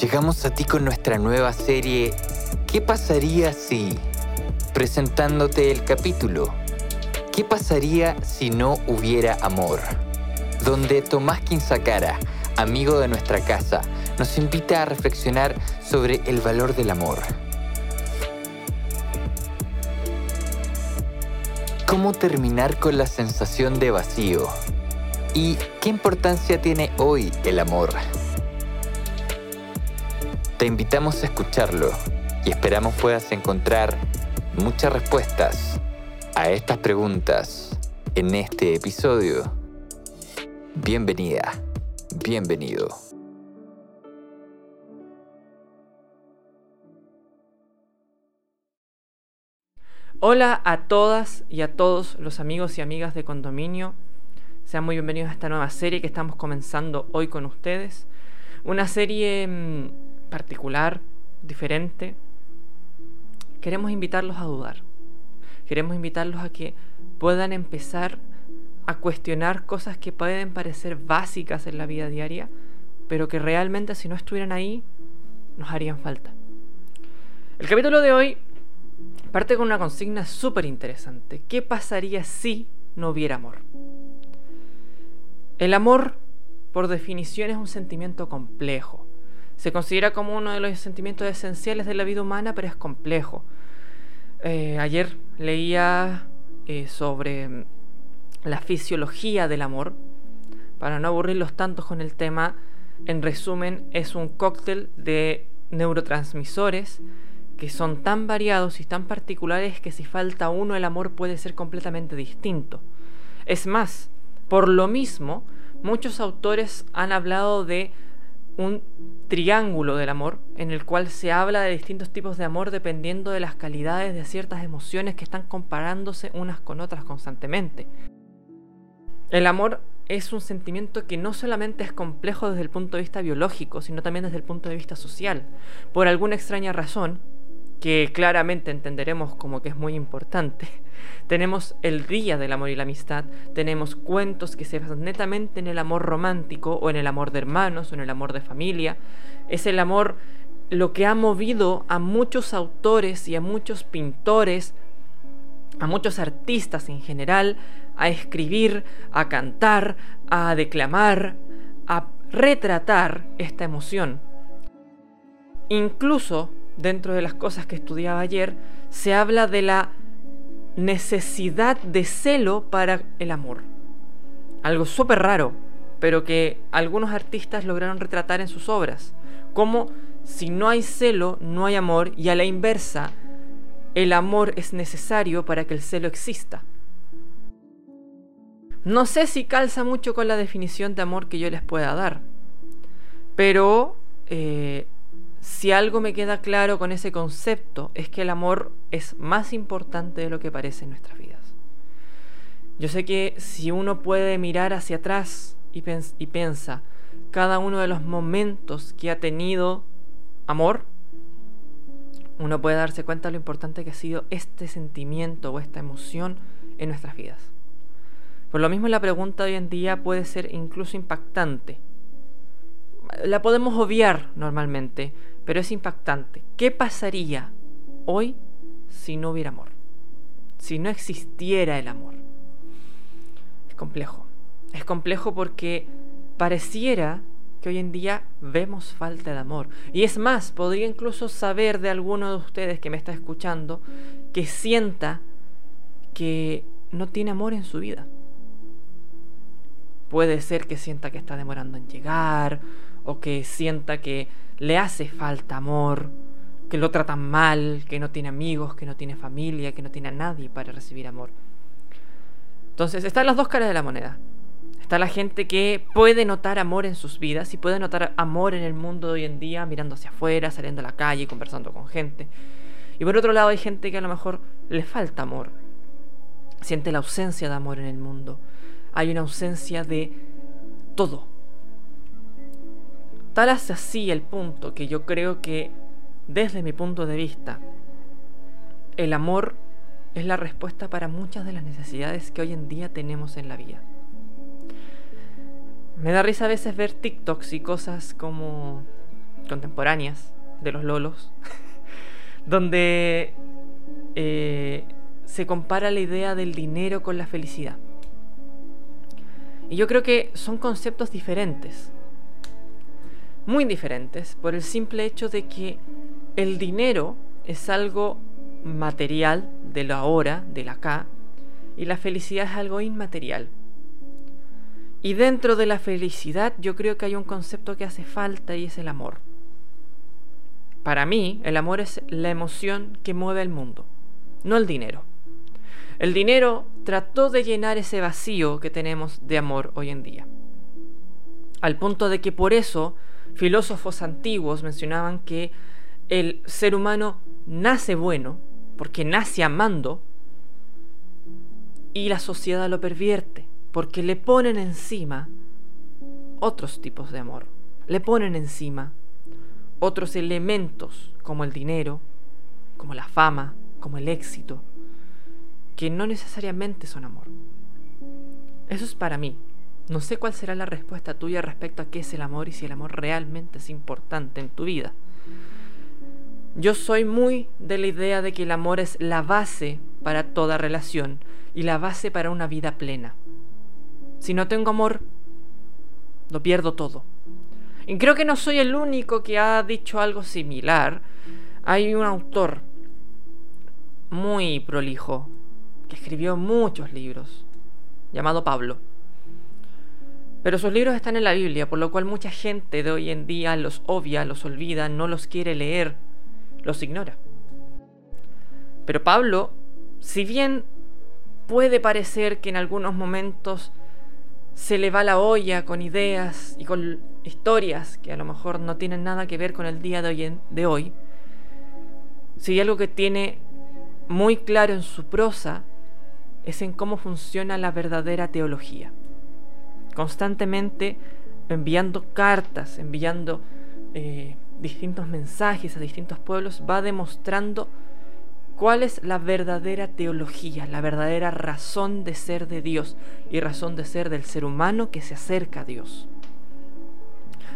Llegamos a ti con nuestra nueva serie ¿Qué pasaría si? presentándote el capítulo ¿Qué pasaría si no hubiera amor? Donde Tomás Quinzacara, amigo de nuestra casa, nos invita a reflexionar sobre el valor del amor. ¿Cómo terminar con la sensación de vacío? ¿Y qué importancia tiene hoy el amor? Te invitamos a escucharlo y esperamos puedas encontrar muchas respuestas a estas preguntas en este episodio. Bienvenida, bienvenido. Hola a todas y a todos los amigos y amigas de Condominio. Sean muy bienvenidos a esta nueva serie que estamos comenzando hoy con ustedes. Una serie mm, particular, diferente, queremos invitarlos a dudar. Queremos invitarlos a que puedan empezar a cuestionar cosas que pueden parecer básicas en la vida diaria, pero que realmente si no estuvieran ahí, nos harían falta. El capítulo de hoy parte con una consigna súper interesante. ¿Qué pasaría si no hubiera amor? El amor, por definición, es un sentimiento complejo. Se considera como uno de los sentimientos esenciales de la vida humana, pero es complejo. Eh, ayer leía eh, sobre mm, la fisiología del amor. Para no aburrirlos tanto con el tema, en resumen, es un cóctel de neurotransmisores que son tan variados y tan particulares que si falta uno el amor puede ser completamente distinto. Es más, por lo mismo, muchos autores han hablado de un triángulo del amor en el cual se habla de distintos tipos de amor dependiendo de las calidades de ciertas emociones que están comparándose unas con otras constantemente. El amor es un sentimiento que no solamente es complejo desde el punto de vista biológico, sino también desde el punto de vista social. Por alguna extraña razón, que claramente entenderemos como que es muy importante. Tenemos el Día del Amor y la Amistad, tenemos cuentos que se basan netamente en el amor romántico o en el amor de hermanos o en el amor de familia. Es el amor lo que ha movido a muchos autores y a muchos pintores, a muchos artistas en general, a escribir, a cantar, a declamar, a retratar esta emoción. Incluso dentro de las cosas que estudiaba ayer, se habla de la necesidad de celo para el amor. Algo súper raro, pero que algunos artistas lograron retratar en sus obras. Como si no hay celo, no hay amor, y a la inversa, el amor es necesario para que el celo exista. No sé si calza mucho con la definición de amor que yo les pueda dar, pero eh, si algo me queda claro con ese concepto es que el amor es más importante de lo que parece en nuestras vidas. Yo sé que si uno puede mirar hacia atrás y, y piensa cada uno de los momentos que ha tenido amor, uno puede darse cuenta de lo importante que ha sido este sentimiento o esta emoción en nuestras vidas. Por lo mismo la pregunta hoy en día puede ser incluso impactante. La podemos obviar normalmente, pero es impactante. ¿Qué pasaría hoy si no hubiera amor? Si no existiera el amor. Es complejo. Es complejo porque pareciera que hoy en día vemos falta de amor. Y es más, podría incluso saber de alguno de ustedes que me está escuchando que sienta que no tiene amor en su vida. Puede ser que sienta que está demorando en llegar o que sienta que le hace falta amor, que lo tratan mal, que no tiene amigos, que no tiene familia, que no tiene a nadie para recibir amor. Entonces están las dos caras de la moneda. Está la gente que puede notar amor en sus vidas y puede notar amor en el mundo de hoy en día, mirando hacia afuera, saliendo a la calle, conversando con gente. Y por otro lado hay gente que a lo mejor le falta amor. Siente la ausencia de amor en el mundo. Hay una ausencia de todo. Tal hace así el punto que yo creo que, desde mi punto de vista, el amor es la respuesta para muchas de las necesidades que hoy en día tenemos en la vida. Me da risa a veces ver TikToks y cosas como contemporáneas de los lolos, donde eh, se compara la idea del dinero con la felicidad. Y yo creo que son conceptos diferentes, muy diferentes, por el simple hecho de que el dinero es algo material de lo ahora, del acá, y la felicidad es algo inmaterial. Y dentro de la felicidad yo creo que hay un concepto que hace falta y es el amor. Para mí, el amor es la emoción que mueve el mundo, no el dinero. El dinero trató de llenar ese vacío que tenemos de amor hoy en día. Al punto de que por eso filósofos antiguos mencionaban que el ser humano nace bueno, porque nace amando, y la sociedad lo pervierte porque le ponen encima otros tipos de amor, le ponen encima otros elementos como el dinero, como la fama, como el éxito, que no necesariamente son amor. Eso es para mí. No sé cuál será la respuesta tuya respecto a qué es el amor y si el amor realmente es importante en tu vida. Yo soy muy de la idea de que el amor es la base para toda relación y la base para una vida plena. Si no tengo amor, lo pierdo todo. Y creo que no soy el único que ha dicho algo similar. Hay un autor muy prolijo que escribió muchos libros, llamado Pablo. Pero sus libros están en la Biblia, por lo cual mucha gente de hoy en día los obvia, los olvida, no los quiere leer, los ignora. Pero Pablo, si bien puede parecer que en algunos momentos se le va la olla con ideas y con historias que a lo mejor no tienen nada que ver con el día de hoy, hoy si hay algo que tiene muy claro en su prosa, es en cómo funciona la verdadera teología. Constantemente enviando cartas, enviando eh, distintos mensajes a distintos pueblos, va demostrando cuál es la verdadera teología, la verdadera razón de ser de Dios y razón de ser del ser humano que se acerca a Dios.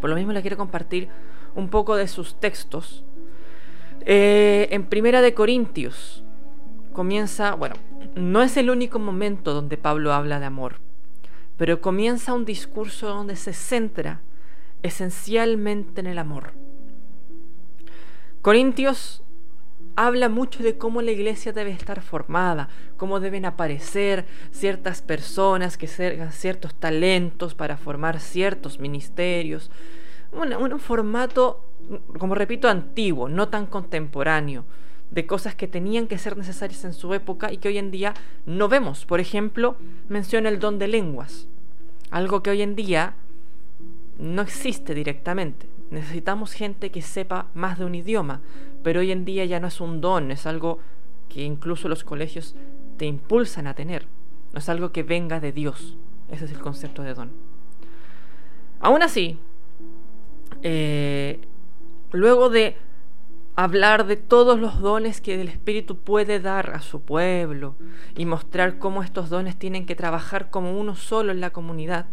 Por lo mismo le quiero compartir un poco de sus textos. Eh, en Primera de Corintios comienza, bueno, no es el único momento donde Pablo habla de amor, pero comienza un discurso donde se centra esencialmente en el amor. Corintios habla mucho de cómo la iglesia debe estar formada, cómo deben aparecer ciertas personas que tengan ciertos talentos para formar ciertos ministerios. Un, formato, como repito, antiguo, no tan contemporáneo, de cosas que tenían que ser necesarias en su época y que hoy en día no vemos. Por ejemplo, menciona el don de lenguas, algo que hoy en día no existe directamente. Necesitamos gente que sepa más de un idioma, pero hoy en día ya no es un don, es algo que incluso los colegios te impulsan a tener, no es algo que venga de Dios, ese es el concepto de don. Aún así, eh, luego de hablar de todos los dones que el Espíritu puede dar a su pueblo y mostrar cómo estos dones tienen que trabajar como uno solo en la comunidad,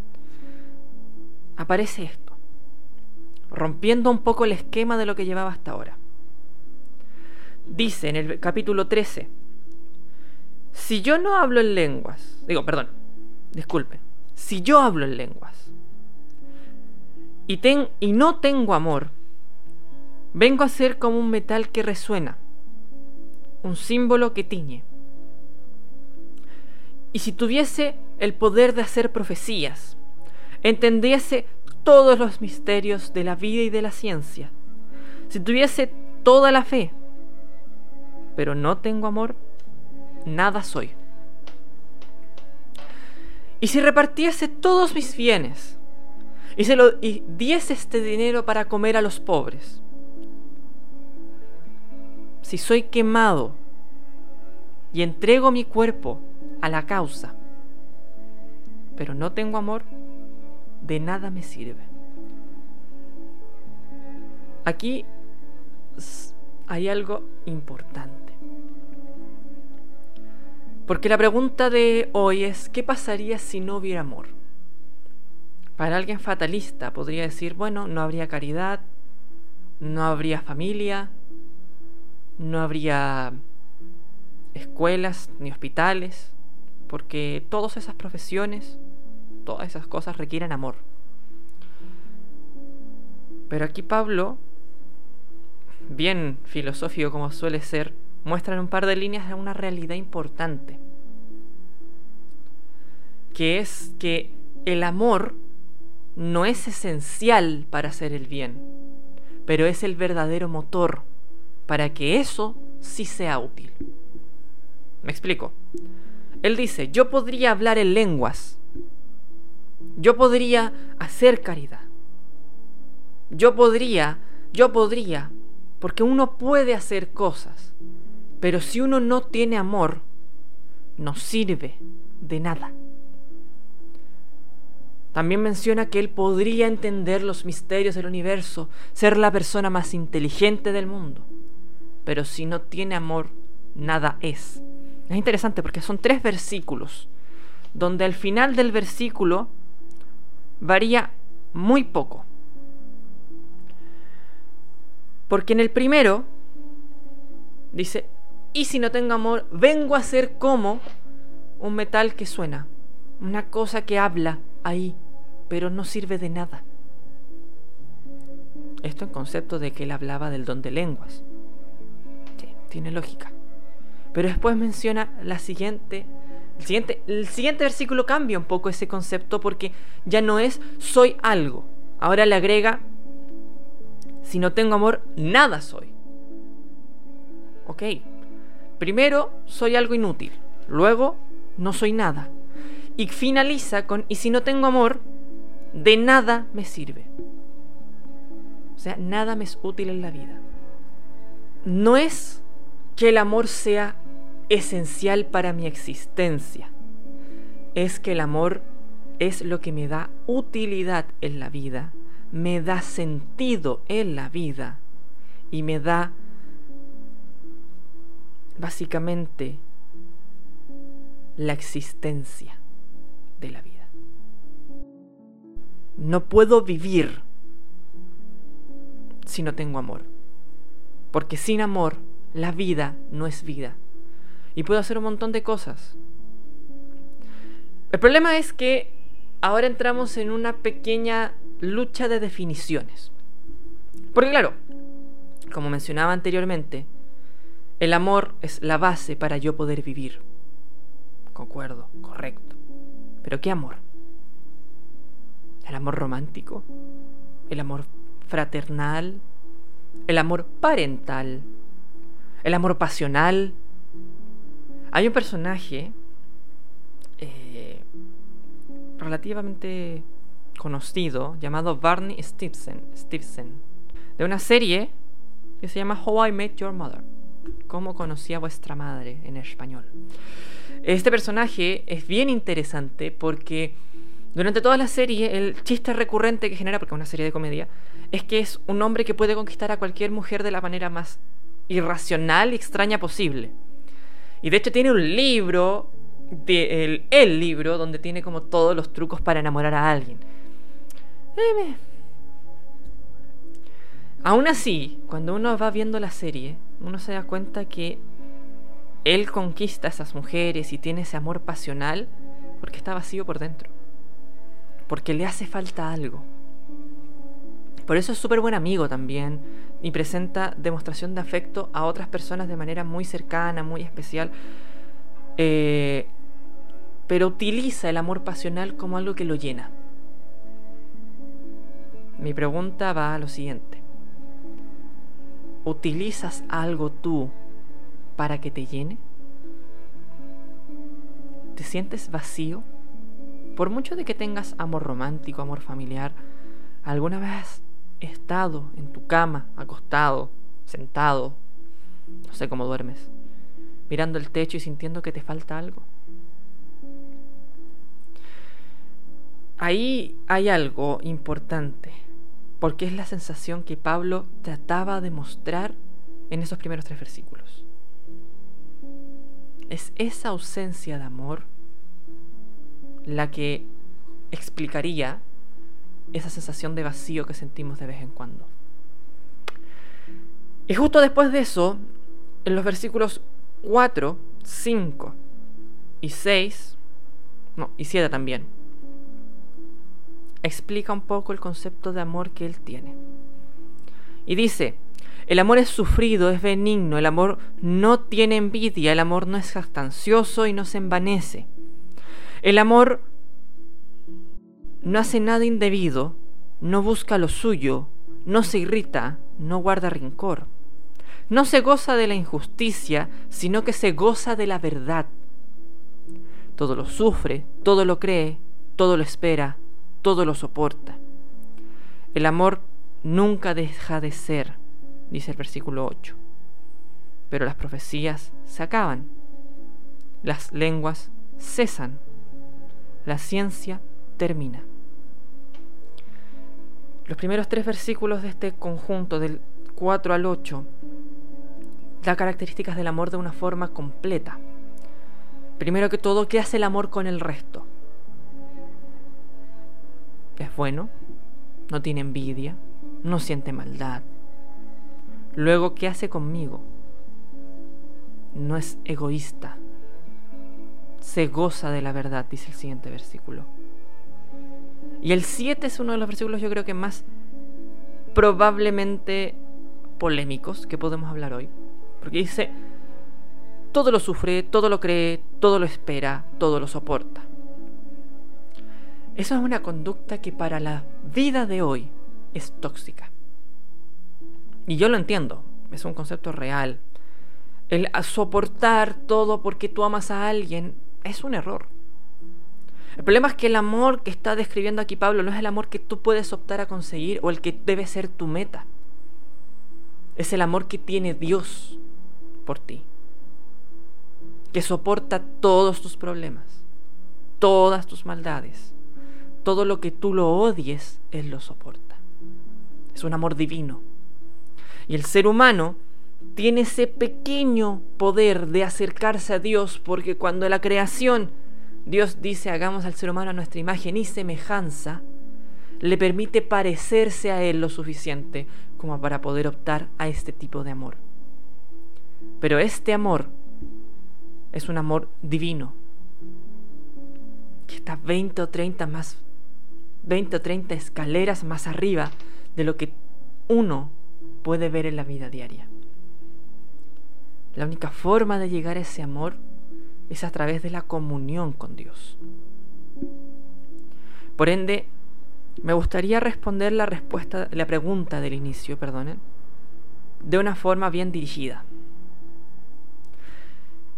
aparece esto, rompiendo un poco el esquema de lo que llevaba hasta ahora. Dice en el capítulo 13, si yo no hablo en lenguas, digo, perdón, disculpen, si yo hablo en lenguas y, ten, y no tengo amor, vengo a ser como un metal que resuena, un símbolo que tiñe. Y si tuviese el poder de hacer profecías, entendiese todos los misterios de la vida y de la ciencia, si tuviese toda la fe, pero no tengo amor, nada soy. ¿y si repartiese todos mis bienes y, se lo, diese este dinero para comer a los pobres? Si soy quemado y entrego mi cuerpo a la causa, pero no tengo amor, de nada me sirve. Aquí hay algo importante. Porque la pregunta de hoy es, ¿qué pasaría si no hubiera amor? Para alguien fatalista podría decir, bueno, no habría caridad, no habría familia, no habría escuelas ni hospitales, porque todas esas profesiones, todas esas cosas requieren amor. Pero aquí Pablo, bien filosófico como suele ser, muestra en un par de líneas una realidad importante, que es que el amor no es esencial para hacer el bien, pero es el verdadero motor para que eso sí sea útil. Me explico. Él dice, yo podría hablar en lenguas, yo podría hacer caridad, yo podría, yo podría, porque uno puede hacer cosas, pero si uno no tiene amor, no sirve de nada. También menciona que él podría entender los misterios del universo, ser la persona más inteligente del mundo, pero si no tiene amor, nada es. Es interesante porque son tres versículos, donde al final del versículo varía muy poco. Porque en el primero dice, y si no tengo amor, vengo a ser como un metal que suena, una cosa que habla ahí, pero no sirve de nada. Esto en concepto de que él hablaba del don de lenguas. Tiene lógica. Pero después menciona la siguiente el siguiente, el siguiente versículo cambia un poco ese concepto porque ya no es soy algo. Ahora le agrega, si no tengo amor, nada soy. Ok. Primero, soy algo inútil. Luego, no soy nada. Y finaliza con, y si no tengo amor, de nada me sirve. O sea, nada me es útil en la vida. No es que el amor sea esencial para mi existencia. Es que el amor es lo que me da utilidad en la vida, me da sentido en la vida y me da básicamente la existencia de la vida. No puedo vivir si no tengo amor, porque sin amor la vida no es vida y puedo hacer un montón de cosas. El problema es que ahora entramos en una pequeña lucha de definiciones. Porque claro, como mencionaba anteriormente, el amor es la base para yo poder vivir. Concuerdo, correcto. Pero ¿qué amor? ¿El amor romántico? ¿El amor fraternal? ¿El amor parental? ¿El amor pasional? Hay un personaje eh, relativamente conocido llamado Barney Stinson, de una serie que se llama How I Met Your Mother. Cómo conocí a vuestra madre en español. Este personaje es bien interesante porque durante toda la serie el chiste recurrente que genera, porque es una serie de comedia, es que es un hombre que puede conquistar a cualquier mujer de la manera más irracional y extraña posible. Y de hecho tiene un libro, de el, libro, donde tiene como todos los trucos para enamorar a alguien. Aún así, cuando uno va viendo la serie, uno se da cuenta que él conquista a esas mujeres y tiene ese amor pasional porque está vacío por dentro. Porque le hace falta algo. Por eso es súper buen amigo también y presenta demostración de afecto a otras personas de manera muy cercana, muy especial. Eh, pero utiliza el amor pasional como algo que lo llena. Mi pregunta va a lo siguiente. ¿Utilizas algo tú para que te llene? ¿Te sientes vacío por mucho de que tengas amor romántico, amor familiar, ¿alguna vez estado en tu cama, acostado, sentado, no sé cómo duermes, mirando el techo y sintiendo que te falta algo? Ahí hay algo importante, porque es la sensación que Pablo trataba de mostrar en esos primeros tres versículos. Es esa ausencia de amor la que explicaría esa sensación de vacío que sentimos de vez en cuando. Y justo después de eso, en los versículos 4, 5 y 6, no, y 7 también, explica un poco el concepto de amor que él tiene. Y dice, el amor es sufrido, es benigno, el amor no tiene envidia, el amor no es jactancioso y no se envanece. El amor no hace nada indebido, no busca lo suyo, no se irrita, no guarda rencor. No se goza de la injusticia, sino que se goza de la verdad. Todo lo sufre, todo lo cree, todo lo espera, todo lo soporta. El amor nunca deja de ser, dice el versículo 8. Pero las profecías se acaban, las lenguas cesan, la ciencia termina. Los primeros tres versículos de este conjunto, del 4 al 8, da características del amor de una forma completa. Primero que todo, ¿qué hace el amor con el resto? Es bueno, no tiene envidia, no siente maldad. Luego, ¿qué hace conmigo? No es egoísta. Se goza de la verdad, dice el siguiente versículo. Y el 7 es uno de los versículos yo creo que más probablemente polémicos que podemos hablar hoy. Porque dice, todo lo sufre, todo lo cree, todo lo espera, todo lo soporta. Eso es una conducta que para la vida de hoy es tóxica. Y yo lo entiendo, es un concepto real. El soportar todo porque tú amas a alguien es un error. El problema es que el amor que está describiendo aquí Pablo no es el amor que tú puedes optar a conseguir o el que debe ser tu meta. Es el amor que tiene Dios por ti. Que soporta todos tus problemas, todas tus maldades. Todo lo que tú lo odies, Él lo soporta. Es un amor divino. Y el ser humano tiene ese pequeño poder de acercarse a Dios porque cuando la creación Dios dice hagamos al ser humano a nuestra imagen y semejanza, le permite parecerse a Él lo suficiente como para poder optar a este tipo de amor. Pero este amor es un amor divino, que está 20 o 30 más 20 o 30 escaleras más arriba de lo que uno puede ver en la vida diaria. La única forma de llegar a ese amor es a través de la comunión con Dios. Por ende, me gustaría responder la respuesta, la pregunta del inicio, perdonen, de una forma bien dirigida.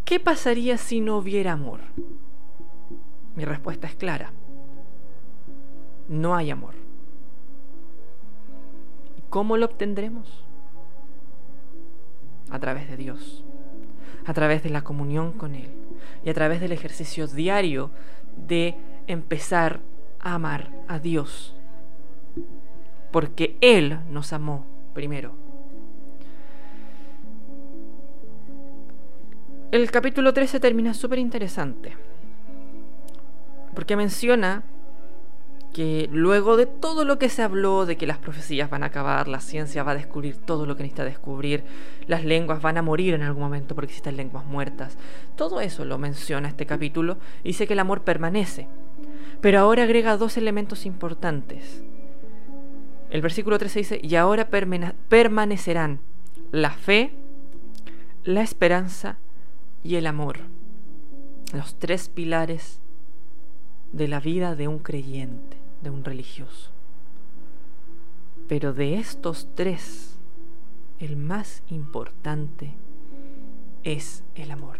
¿Qué pasaría si no hubiera amor? Mi respuesta es clara. No hay amor. ¿Y cómo lo obtendremos? A través de Dios, a través de la comunión con Él y a través del ejercicio diario de empezar a amar a Dios. Porque Él nos amó primero. El capítulo 13 termina súper interesante. Porque menciona que luego de todo lo que se habló, de que las profecías van a acabar, la ciencia va a descubrir todo lo que necesita descubrir, las lenguas van a morir en algún momento porque existen lenguas muertas, todo eso lo menciona este capítulo y dice que el amor permanece. Pero ahora agrega dos elementos importantes. El versículo 13 dice, y ahora permanecerán la fe, la esperanza y el amor. Los tres pilares de la vida de un creyente de un religioso. Pero de estos tres, el más importante es el amor.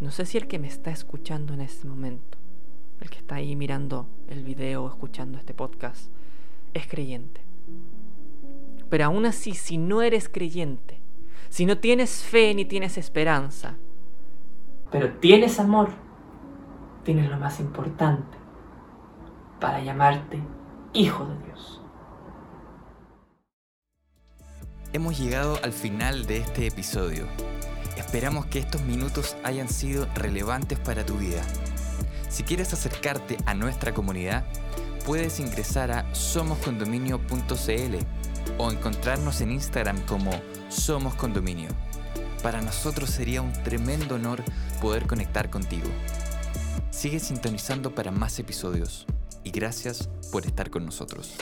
No sé si el que me está escuchando en este momento el que está ahí mirando el video escuchando este podcast, es creyente. Pero aún así, si no eres creyente, si no tienes fe ni tienes esperanza, pero tienes amor, tienes lo más importante para llamarte hijo de Dios. Hemos llegado al final de este episodio. Esperamos que estos minutos hayan sido relevantes para tu vida. Si quieres acercarte a nuestra comunidad, puedes ingresar a somoscondominio.cl o encontrarnos en Instagram como Somos Condominio. Para nosotros sería un tremendo honor poder conectar contigo. Sigue sintonizando para más episodios y gracias por estar con nosotros.